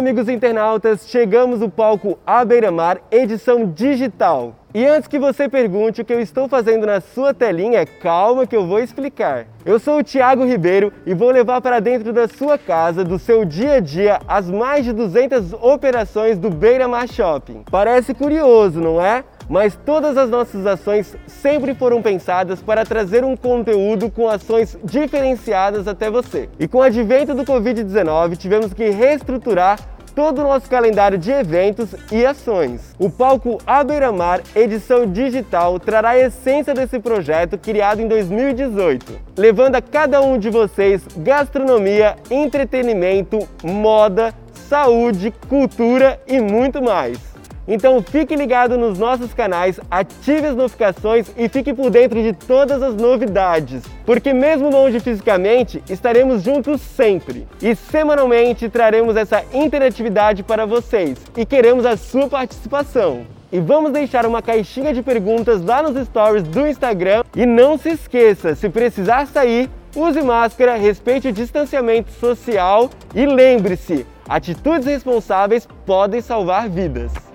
amigos internautas, chegamos no palco à beira-mar, edição digital. E antes que você pergunte o que eu estou fazendo na sua telinha, calma que eu vou explicar. Eu sou o Thiago Ribeiro e vou levar para dentro da sua casa, do seu dia a dia, as mais de 200 operações do Beira Mar Shopping. Parece curioso, não é? Mas todas as nossas ações sempre foram pensadas para trazer um conteúdo com ações diferenciadas até você. E com o advento do Covid-19, tivemos que reestruturar todo o nosso calendário de eventos e ações. O palco À Beira-Mar, edição digital, trará a essência desse projeto criado em 2018, levando a cada um de vocês gastronomia, entretenimento, moda, saúde, cultura e muito mais. Então fique ligado nos nossos canais, ative as notificações e fique por dentro de todas as novidades. Porque mesmo longe fisicamente, estaremos juntos sempre. E semanalmente traremos essa interatividade para vocês e queremos a sua participação. E vamos deixar uma caixinha de perguntas lá nos stories do Instagram. E não se esqueça, se precisar sair, use máscara, respeite o distanciamento social e lembre-se, atitudes responsáveis podem salvar vidas.